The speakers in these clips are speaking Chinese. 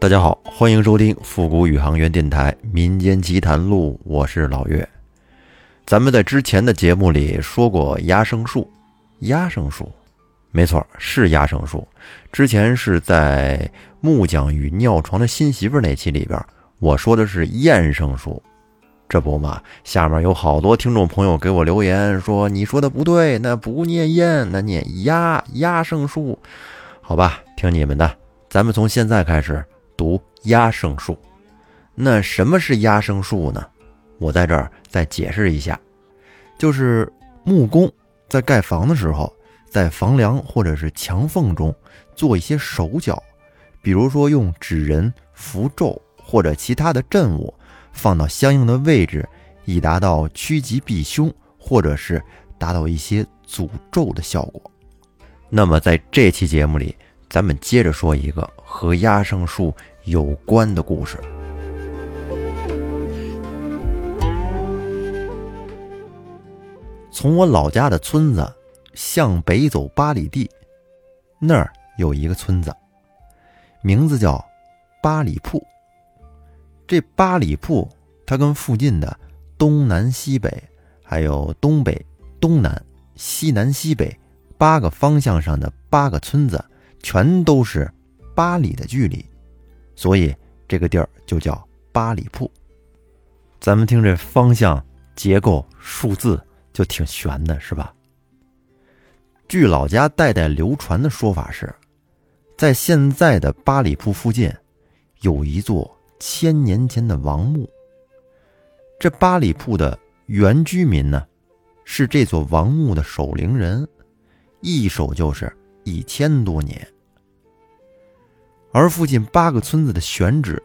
大家好，欢迎收听复古宇航员电台民间奇谈录，我是老岳。咱们在之前的节目里说过压生树，压生树，没错，是压生树。之前是在木匠与尿床的新媳妇那期里边，我说的是厌生树。这不嘛，下面有好多听众朋友给我留言说你说的不对，那不念厌，那念压压生树。好吧，听你们的，咱们从现在开始。读压生树，那什么是压生树呢？我在这儿再解释一下，就是木工在盖房的时候，在房梁或者是墙缝中做一些手脚，比如说用纸人、符咒或者其他的镇物放到相应的位置，以达到趋吉避凶，或者是达到一些诅咒的效果。那么在这期节目里。咱们接着说一个和压生树有关的故事。从我老家的村子向北走八里地，那儿有一个村子，名字叫八里铺。这八里铺，它跟附近的东南西北，还有东北、东南、西南、西北八个方向上的八个村子。全都是八里的距离，所以这个地儿就叫八里铺。咱们听这方向、结构、数字就挺悬的，是吧？据老家代代流传的说法是，在现在的八里铺附近，有一座千年前的王墓。这八里铺的原居民呢，是这座王墓的守灵人，一守就是。一千多年，而附近八个村子的选址，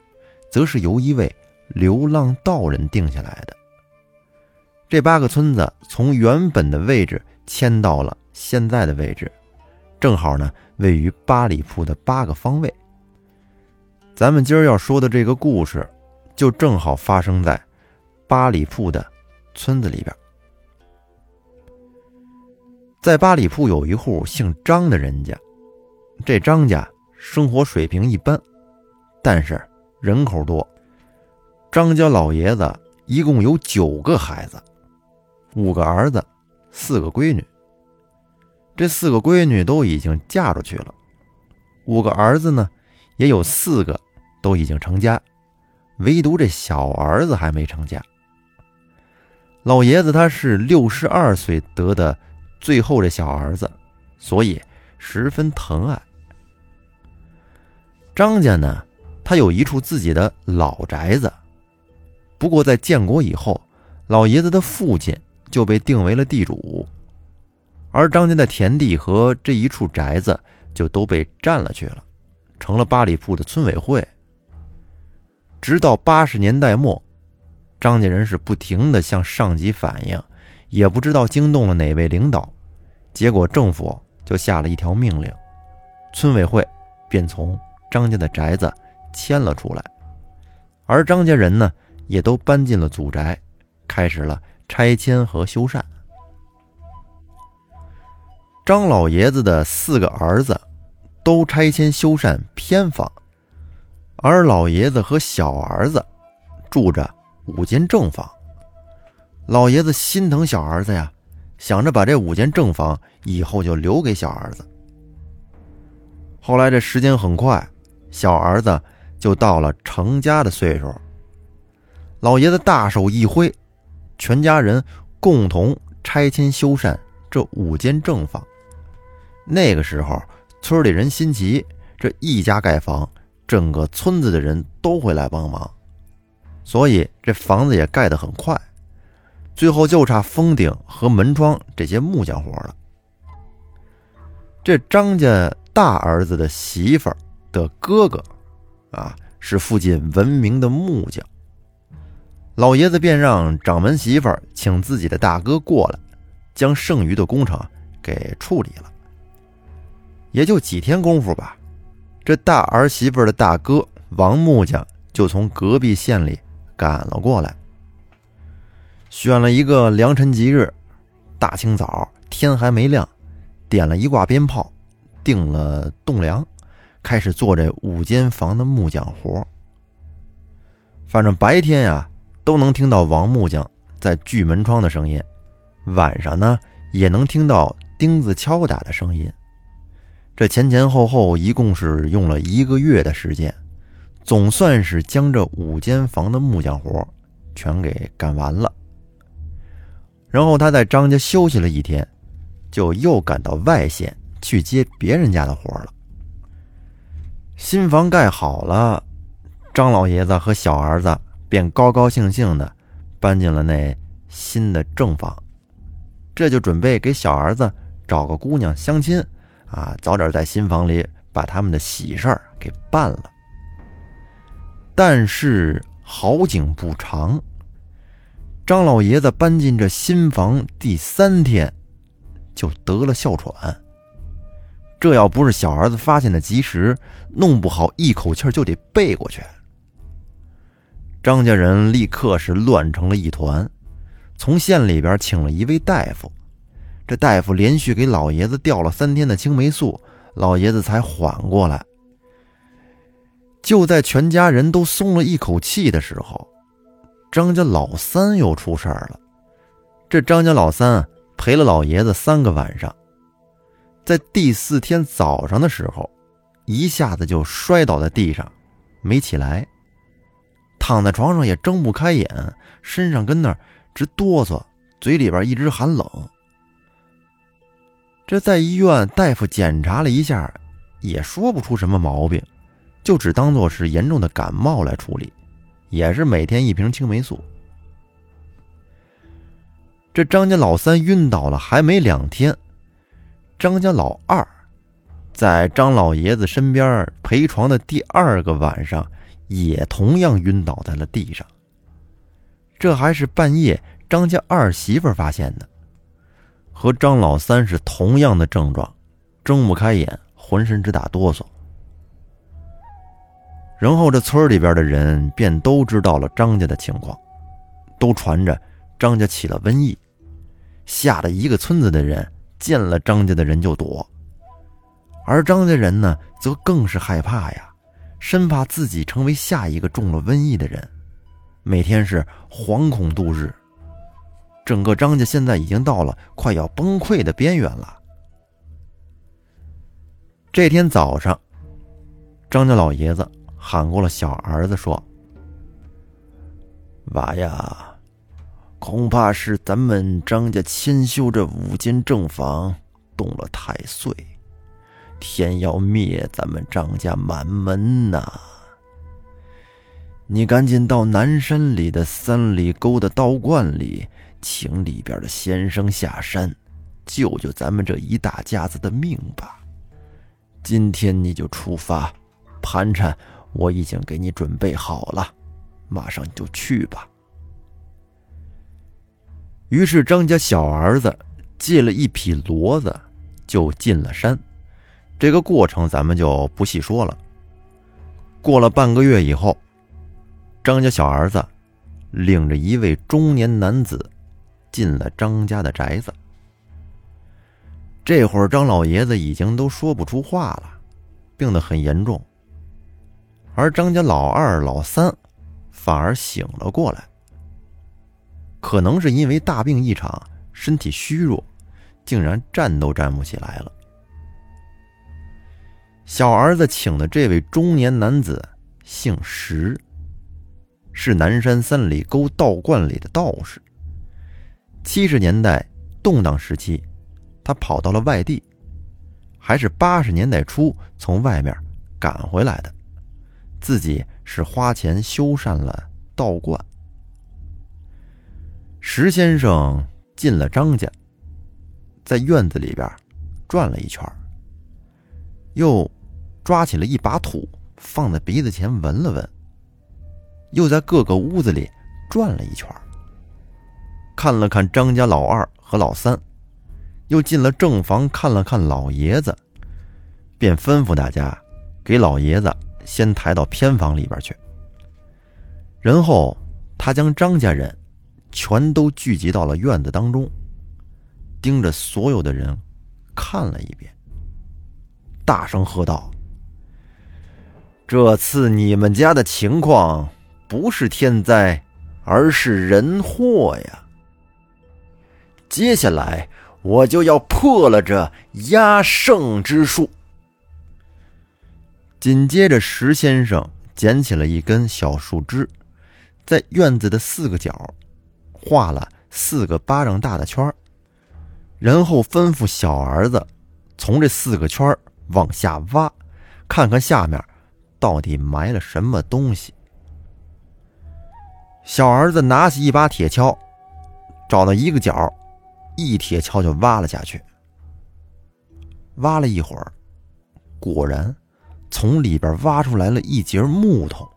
则是由一位流浪道人定下来的。这八个村子从原本的位置迁到了现在的位置，正好呢位于八里铺的八个方位。咱们今儿要说的这个故事，就正好发生在八里铺的村子里边。在八里铺有一户姓张的人家，这张家生活水平一般，但是人口多。张家老爷子一共有九个孩子，五个儿子，四个闺女。这四个闺女都已经嫁出去了，五个儿子呢，也有四个都已经成家，唯独这小儿子还没成家。老爷子他是六十二岁得的。最后这小儿子，所以十分疼爱张家呢。他有一处自己的老宅子，不过在建国以后，老爷子的父亲就被定为了地主，而张家的田地和这一处宅子就都被占了去了，成了八里铺的村委会。直到八十年代末，张家人是不停的向上级反映。也不知道惊动了哪位领导，结果政府就下了一条命令，村委会便从张家的宅子迁了出来，而张家人呢也都搬进了祖宅，开始了拆迁和修缮。张老爷子的四个儿子都拆迁修缮偏房，而老爷子和小儿子住着五间正房。老爷子心疼小儿子呀，想着把这五间正房以后就留给小儿子。后来这时间很快，小儿子就到了成家的岁数。老爷子大手一挥，全家人共同拆迁修缮这五间正房。那个时候，村里人心齐，这一家盖房，整个村子的人都会来帮忙，所以这房子也盖得很快。最后就差封顶和门窗这些木匠活了。这张家大儿子的媳妇的哥哥，啊，是附近闻名的木匠。老爷子便让掌门媳妇请自己的大哥过来，将剩余的工程给处理了。也就几天功夫吧，这大儿媳妇的大哥王木匠就从隔壁县里赶了过来。选了一个良辰吉日，大清早天还没亮，点了一挂鞭炮，定了栋梁，开始做这五间房的木匠活。反正白天呀，都能听到王木匠在锯门窗的声音；晚上呢，也能听到钉子敲打的声音。这前前后后一共是用了一个月的时间，总算是将这五间房的木匠活全给干完了。然后他在张家休息了一天，就又赶到外县去接别人家的活了。新房盖好了，张老爷子和小儿子便高高兴兴的搬进了那新的正房，这就准备给小儿子找个姑娘相亲。啊，早点在新房里把他们的喜事儿给办了。但是好景不长，张老爷子搬进这新房第三天，就得了哮喘。这要不是小儿子发现的及时，弄不好一口气就得背过去。张家人立刻是乱成了一团，从县里边请了一位大夫。这大夫连续给老爷子吊了三天的青霉素，老爷子才缓过来。就在全家人都松了一口气的时候，张家老三又出事儿了。这张家老三陪了老爷子三个晚上，在第四天早上的时候，一下子就摔倒在地上，没起来，躺在床上也睁不开眼，身上跟那儿直哆嗦，嘴里边一直喊冷。这在医院，大夫检查了一下，也说不出什么毛病，就只当做是严重的感冒来处理，也是每天一瓶青霉素。这张家老三晕倒了还没两天，张家老二在张老爷子身边陪床的第二个晚上，也同样晕倒在了地上。这还是半夜，张家二媳妇发现的。和张老三是同样的症状，睁不开眼，浑身直打哆嗦。然后这村里边的人便都知道了张家的情况，都传着张家起了瘟疫，吓得一个村子的人见了张家的人就躲。而张家人呢，则更是害怕呀，生怕自己成为下一个中了瘟疫的人，每天是惶恐度日。整个张家现在已经到了快要崩溃的边缘了。这天早上，张家老爷子喊过了小儿子，说：“娃呀，恐怕是咱们张家迁修这五间正房动了太岁，天要灭咱们张家满门呐！你赶紧到南山里的三里沟的道观里。”请里边的先生下山，救救咱们这一大家子的命吧！今天你就出发，盘缠我已经给你准备好了，马上就去吧。于是张家小儿子借了一匹骡子，就进了山。这个过程咱们就不细说了。过了半个月以后，张家小儿子领着一位中年男子。进了张家的宅子，这会儿张老爷子已经都说不出话了，病得很严重。而张家老二、老三反而醒了过来，可能是因为大病一场，身体虚弱，竟然站都站不起来了。小儿子请的这位中年男子姓石，是南山三里沟道观里的道士。七十年代动荡时期，他跑到了外地，还是八十年代初从外面赶回来的，自己是花钱修缮了道观。石先生进了张家，在院子里边转了一圈，又抓起了一把土放在鼻子前闻了闻，又在各个屋子里转了一圈。看了看张家老二和老三，又进了正房看了看老爷子，便吩咐大家给老爷子先抬到偏房里边去。然后他将张家人全都聚集到了院子当中，盯着所有的人看了一遍，大声喝道：“这次你们家的情况不是天灾，而是人祸呀！接下来我就要破了这压胜之术。”紧接着，石先生捡起了一根小树枝，在院子的四个角画了四个巴掌大的圈然后吩咐小儿子从这四个圈往下挖，看看下面到底埋了什么东西。小儿子拿起一把铁锹，找到一个角，一铁锹就挖了下去。挖了一会儿，果然。从里边挖出来了一截木头，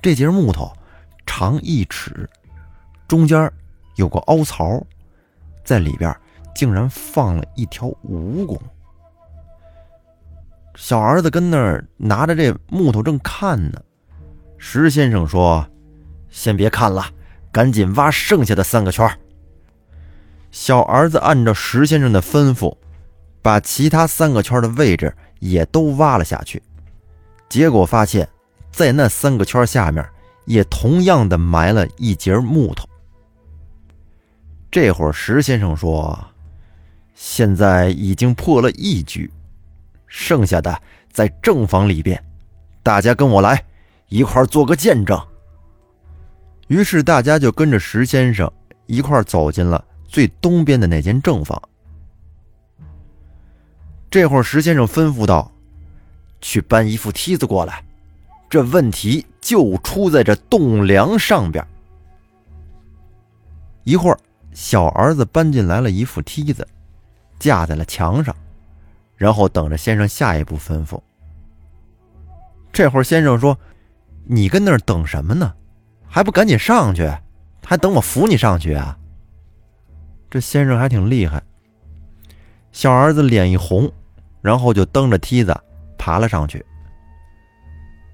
这截木头长一尺，中间有个凹槽，在里边竟然放了一条蜈蚣。小儿子跟那儿拿着这木头正看呢，石先生说：“先别看了，赶紧挖剩下的三个圈。”小儿子按照石先生的吩咐，把其他三个圈的位置。也都挖了下去，结果发现，在那三个圈下面，也同样的埋了一截木头。这会儿石先生说：“现在已经破了一局，剩下的在正房里边，大家跟我来，一块做个见证。”于是大家就跟着石先生一块走进了最东边的那间正房。这会儿，石先生吩咐道：“去搬一副梯子过来，这问题就出在这栋梁上边。”一会儿，小儿子搬进来了一副梯子，架在了墙上，然后等着先生下一步吩咐。这会儿，先生说：“你跟那儿等什么呢？还不赶紧上去？还等我扶你上去啊？”这先生还挺厉害。小儿子脸一红。然后就蹬着梯子爬了上去。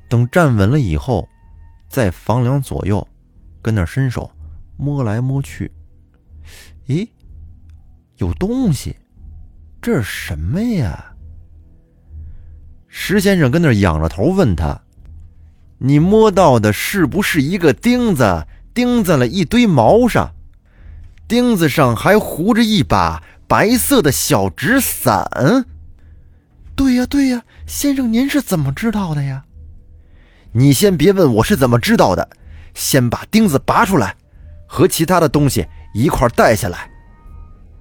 等站稳了以后，在房梁左右跟那伸手摸来摸去，咦，有东西，这是什么呀？石先生跟那仰着头问他：“你摸到的是不是一个钉子？钉在了一堆毛上，钉子上还糊着一把白色的小纸伞。”对呀，对呀，先生，您是怎么知道的呀？你先别问我是怎么知道的，先把钉子拔出来，和其他的东西一块带下来。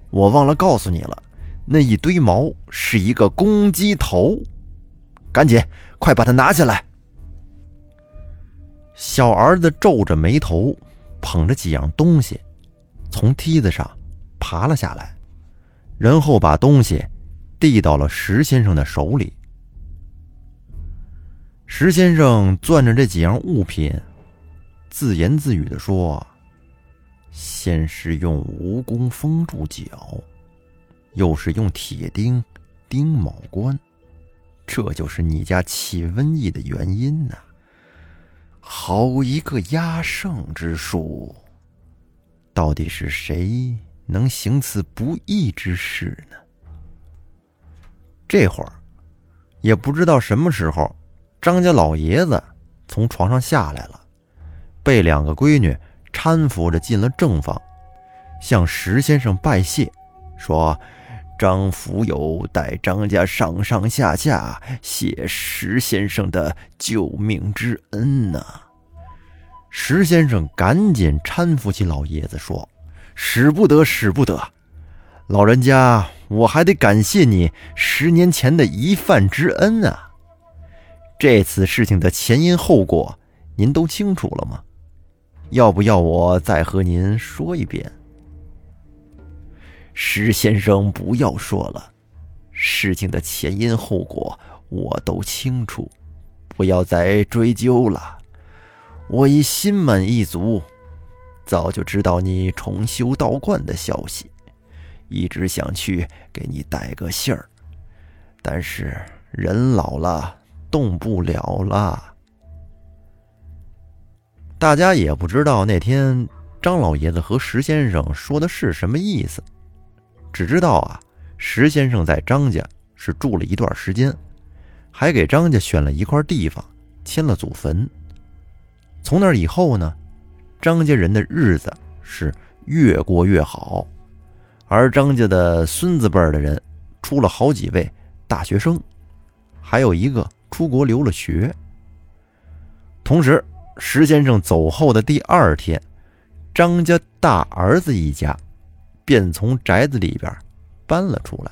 我忘了告诉你了，那一堆毛是一个公鸡头，赶紧快把它拿下来。小儿子皱着眉头，捧着几样东西，从梯子上爬了下来，然后把东西。递到了石先生的手里。石先生攥着这几样物品，自言自语的说：“先是用蜈蚣封住脚，又是用铁钉钉卯关，这就是你家起瘟疫的原因呐！好一个压胜之术，到底是谁能行此不义之事呢？”这会儿，也不知道什么时候，张家老爷子从床上下来了，被两个闺女搀扶着进了正房，向石先生拜谢，说：“张福友代张家上上下下谢石先生的救命之恩呐。”石先生赶紧搀扶起老爷子，说：“使不得，使不得，老人家。”我还得感谢你十年前的一饭之恩啊！这次事情的前因后果您都清楚了吗？要不要我再和您说一遍？石先生，不要说了，事情的前因后果我都清楚，不要再追究了。我已心满意足，早就知道你重修道观的消息。一直想去给你带个信儿，但是人老了，动不了了。大家也不知道那天张老爷子和石先生说的是什么意思，只知道啊，石先生在张家是住了一段时间，还给张家选了一块地方，迁了祖坟。从那以后呢，张家人的日子是越过越好，而张家的孙子辈的人出了好几位大学生，还有一个出国留了学。同时，石先生走后的第二天，张家大儿子一家便从宅子里边搬了出来。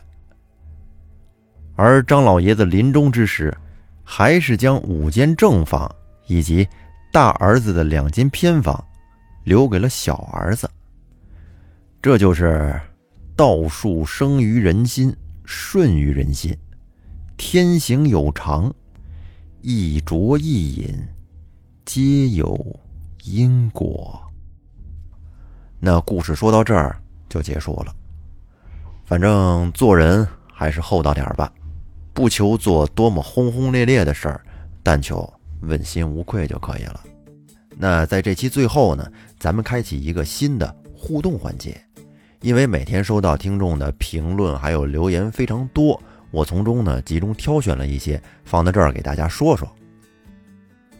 而张老爷子临终之时，还是将五间正房以及大儿子的两间偏房留给了小儿子。这就是道术生于人心，顺于人心，天行有常，一浊一饮，皆有因果。那故事说到这儿就结束了。反正做人还是厚道点吧。不求做多么轰轰烈烈的事儿，但求问心无愧就可以了。那在这期最后呢，咱们开启一个新的互动环节，因为每天收到听众的评论还有留言非常多，我从中呢集中挑选了一些放在这儿给大家说说。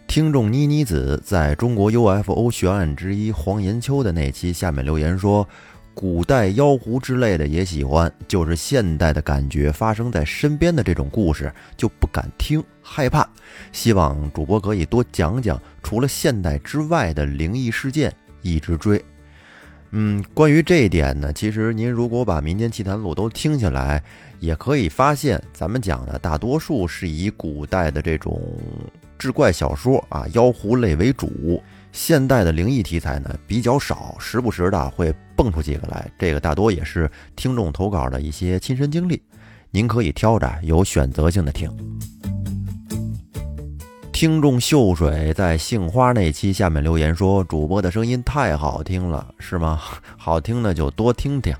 听众妮妮子在中国 UFO 悬案之一黄岩丘的那期下面留言说。古代妖狐之类的也喜欢，就是现代的感觉发生在身边的这种故事就不敢听，害怕。希望主播可以多讲讲除了现代之外的灵异事件，一直追。嗯，关于这一点呢，其实您如果把《民间奇谈录》都听下来，也可以发现，咱们讲的大多数是以古代的这种志怪小说啊、妖狐类为主。现代的灵异题材呢比较少，时不时的会蹦出几个来。这个大多也是听众投稿的一些亲身经历，您可以挑着有选择性的听。听众秀水在杏花那期下面留言说：“主播的声音太好听了，是吗？好听的就多听听。”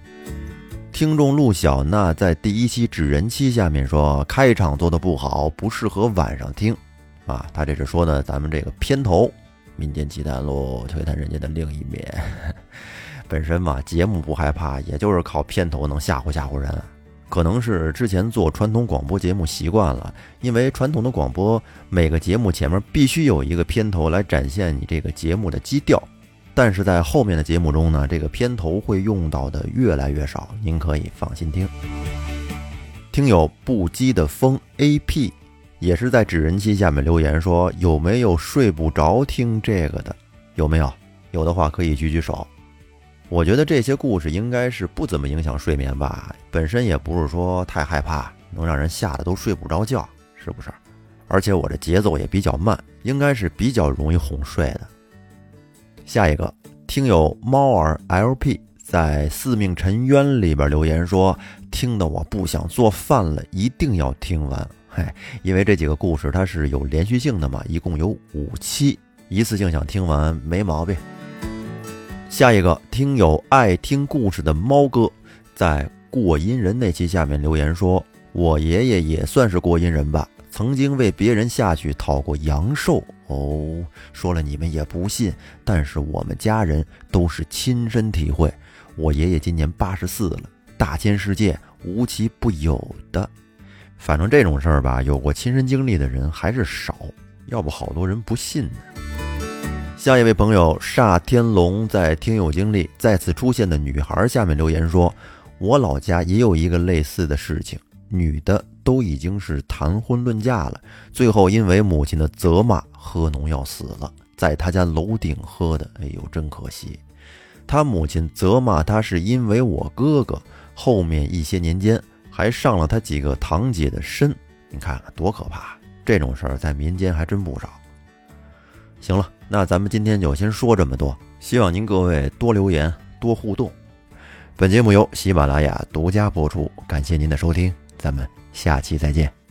听众陆小娜在第一期纸人期下面说：“开场做的不好，不适合晚上听。”啊，他这是说的咱们这个片头。民间奇谈录，推探人家的另一面。本身嘛，节目不害怕，也就是靠片头能吓唬吓唬人。可能是之前做传统广播节目习惯了，因为传统的广播每个节目前面必须有一个片头来展现你这个节目的基调。但是在后面的节目中呢，这个片头会用到的越来越少，您可以放心听。听友不羁的风 A P。也是在纸人机下面留言说有没有睡不着听这个的？有没有？有的话可以举举手。我觉得这些故事应该是不怎么影响睡眠吧，本身也不是说太害怕，能让人吓得都睡不着觉，是不是？而且我这节奏也比较慢，应该是比较容易哄睡的。下一个听友猫儿 LP 在四命沉渊里边留言说，听得我不想做饭了，一定要听完。嗨，因为这几个故事它是有连续性的嘛，一共有五期，一次性想听完没毛病。下一个听友爱听故事的猫哥，在过阴人那期下面留言说：“我爷爷也算是过阴人吧，曾经为别人下去讨过阳寿哦。说了你们也不信，但是我们家人都是亲身体会。我爷爷今年八十四了，大千世界无奇不有的。”反正这种事儿吧，有过亲身经历的人还是少，要不好多人不信呢。下一位朋友煞天龙在听友经历再次出现的女孩下面留言说：“我老家也有一个类似的事情，女的都已经是谈婚论嫁了，最后因为母亲的责骂喝农药死了，在他家楼顶喝的。哎呦，真可惜。他母亲责骂他是因为我哥哥，后面一些年间。”还上了他几个堂姐的身，你看看多可怕！这种事儿在民间还真不少。行了，那咱们今天就先说这么多，希望您各位多留言、多互动。本节目由喜马拉雅独家播出，感谢您的收听，咱们下期再见。